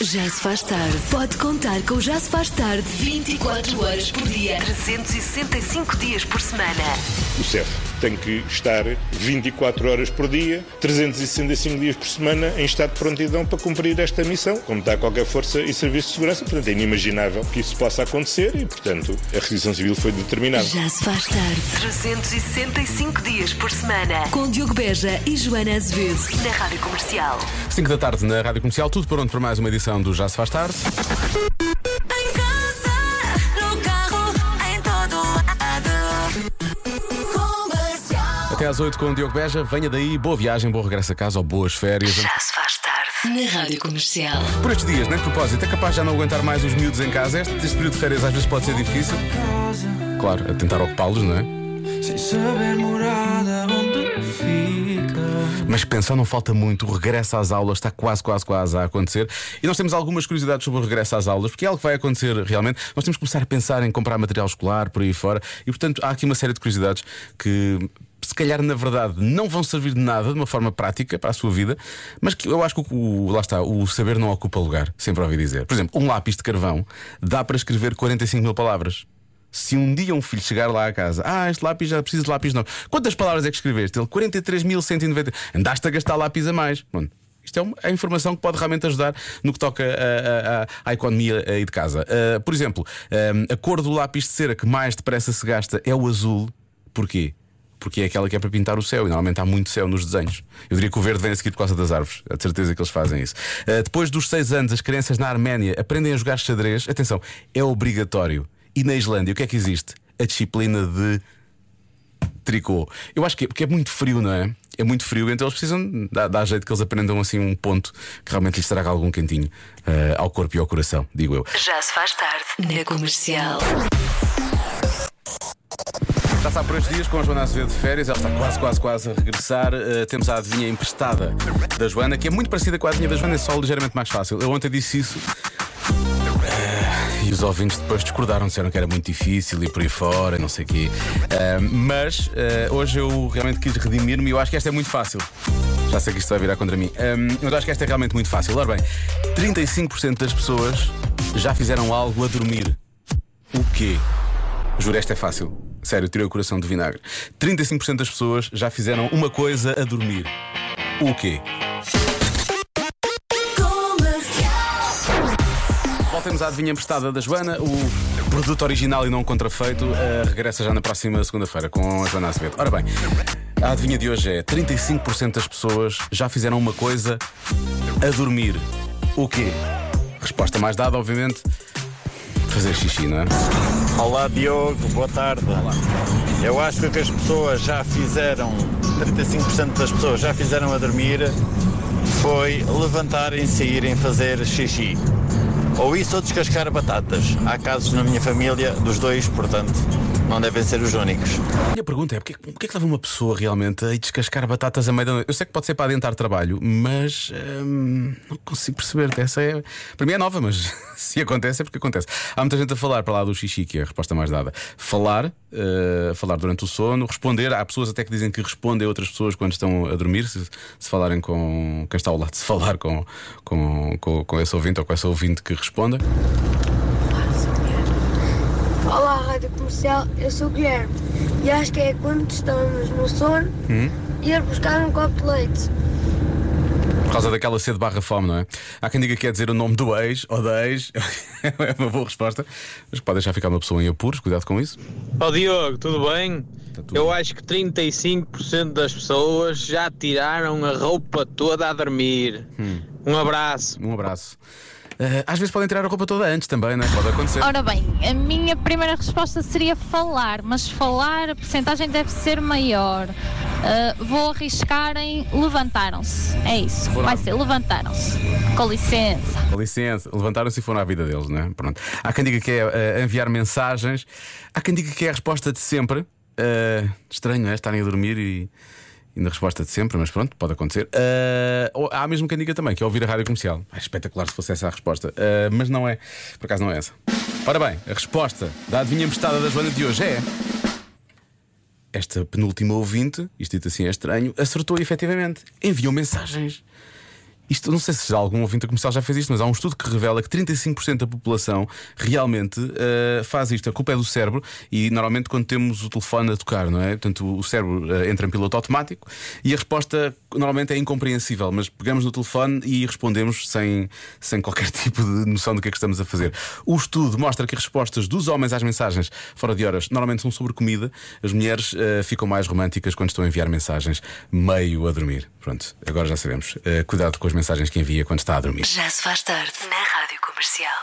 Já se faz tarde. Pode contar com o Já se faz tarde 24 horas por dia, 365 dias por semana. O CEF tem que estar 24 horas por dia, 365 dias por semana em estado de prontidão para cumprir esta missão, como está qualquer força e serviço de segurança. Portanto, é inimaginável que isso possa acontecer e, portanto, a requisição civil foi determinada. Já se faz tarde. 365 dias por semana. Com Diogo Beja e Joana Azevedo. Na Rádio Comercial. 5 da tarde na Rádio Comercial, tudo pronto para mais uma edição do Já se faz tarde. Até às 8 com o Diogo Beja, venha daí, boa viagem, bom regresso a casa ou boas férias. Já se faz tarde. Na Rádio Comercial. Por estes dias, nem de propósito, é capaz de já não aguentar mais os miúdos em casa. Este, este período de férias às vezes pode ser difícil. Claro, a tentar ocupá-los, não é? Sem saber morada onde fica. Mas pensar não falta muito, o regresso às aulas está quase, quase, quase a acontecer. E nós temos algumas curiosidades sobre o regresso às aulas, porque é algo que vai acontecer realmente. Nós temos que começar a pensar em comprar material escolar por aí fora. E portanto há aqui uma série de curiosidades que. Calhar, na verdade, não vão servir de nada de uma forma prática para a sua vida, mas que eu acho que o, lá está, o saber não ocupa lugar, sempre ouvi dizer. Por exemplo, um lápis de carvão dá para escrever 45 mil palavras. Se um dia um filho chegar lá à casa, ah, este lápis já precisa de lápis novo. Quantas palavras é que escreveste? Ele 43.190. Andaste a gastar lápis a mais. Isto é uma é informação que pode realmente ajudar no que toca a- a- a- à economia aí de casa. Ah, por exemplo, ah, a cor do lápis de cera que mais depressa se gasta é o azul. Porquê? Porque é aquela que é para pintar o céu e normalmente há muito céu nos desenhos. Eu diria que o verde vem a seguir por causa das árvores. De certeza que eles fazem isso. Ah, depois dos seis anos, as crianças na Arménia aprendem a jogar xadrez. Atenção, é obrigatório. E na Islândia, o que é que existe? A disciplina de tricô. Eu acho que é porque é muito frio, não é? É muito frio, então eles precisam dar, dar jeito que eles aprendam assim um ponto que realmente lhes traga algum cantinho ah, ao corpo e ao coração, digo eu. Já se faz tarde. Na Comercial. Está por estes dias com a Joana Azevedo de férias, ela está quase, quase, quase a regressar. Uh, temos a adivinha emprestada da Joana, que é muito parecida com a adivinha da Joana, é só ligeiramente mais fácil. Eu ontem disse isso. Uh, e os ouvintes depois discordaram, disseram que era muito difícil e por aí fora, e não sei o quê. Uh, mas uh, hoje eu realmente quis redimir-me e eu acho que esta é muito fácil. Já sei que isto vai virar contra mim. Um, mas eu acho que esta é realmente muito fácil. Ora bem, 35% das pessoas já fizeram algo a dormir. O quê? Juro, esta é fácil. Sério, tirei o coração de vinagre. 35% das pessoas já fizeram uma coisa a dormir. O quê? Voltemos à adivinha emprestada da Joana. O produto original e não contrafeito eh, regressa já na próxima segunda-feira com a Joana Azevedo. Ora bem, a adivinha de hoje é: 35% das pessoas já fizeram uma coisa a dormir. O quê? Resposta mais dada, obviamente: fazer xixi, não é? Olá Diogo, boa tarde. Eu acho que o que as pessoas já fizeram, 35% das pessoas já fizeram a dormir, foi levantarem-se e irem fazer xixi. Ou isso ou descascar batatas. Há casos na minha família dos dois, portanto, não devem ser os únicos. A minha pergunta é: porquê, porquê é que leva uma pessoa realmente a descascar batatas a meio da noite? Eu sei que pode ser para adentar trabalho, mas hum, não consigo perceber. Essa é. Para mim é nova, mas se acontece é porque acontece. Há muita gente a falar para lá do xixi, que é a resposta mais dada. Falar, eh, falar durante o sono, responder. Há pessoas até que dizem que respondem a outras pessoas quando estão a dormir, se, se falarem com quem está ao lado, se falar com, com, com, com esse ouvinte ou com essa ouvinte que responda. Rádio Comercial, eu sou o Guilherme e acho que é quando estamos no sono ir buscar um copo de leite. Por causa daquela sede barra fome, não é? Há quem diga que quer dizer o nome do ex ou da ex. é uma boa resposta. Mas pode deixar ficar uma pessoa em apuros, cuidado com isso. Ó Diogo, tudo bem? Tá tudo Eu acho que 35% das pessoas já tiraram a roupa toda a dormir. Hum. Um abraço. Um abraço. Eh, às vezes podem tirar a roupa toda antes também, não é? Pode acontecer. Ora bem, a minha primeira resposta seria falar, mas falar a porcentagem deve ser maior. Ah, vou arriscar em levantaram-se. É isso. Foram Vai ser levantaram-se. Com licença. Com licença, levantaram-se e foram à vida deles, não é? Pronto. Há quem diga que é eh, enviar mensagens, há quem diga que é a resposta de sempre. Eh, estranho, não é? Estarem a dormir e, e na resposta de sempre, mas pronto, pode acontecer. Ou há mesmo quem diga também que é ouvir a rádio comercial. É espetacular se fosse essa a resposta, Eh, mas não é. Por acaso não é essa. Ora bem, a resposta da adivinha emprestada da Joana de hoje é. Esta penúltima ouvinte, isto dito assim é estranho, acertou efetivamente. Enviou mensagens. Isto, não sei se algum ouvinte comercial já fez isto, mas há um estudo que revela que 35% da população realmente uh, faz isto. A culpa é do cérebro e normalmente quando temos o telefone a tocar, não é? Portanto, o cérebro uh, entra em piloto automático e a resposta normalmente é incompreensível, mas pegamos no telefone e respondemos sem, sem qualquer tipo de noção do que é que estamos a fazer. O estudo mostra que as respostas dos homens às mensagens fora de horas normalmente são sobre comida. As mulheres uh, ficam mais românticas quando estão a enviar mensagens meio a dormir. Pronto, agora já sabemos. Cuidado com as mensagens que envia quando está a dormir. Já se faz tarde na Rádio Comercial.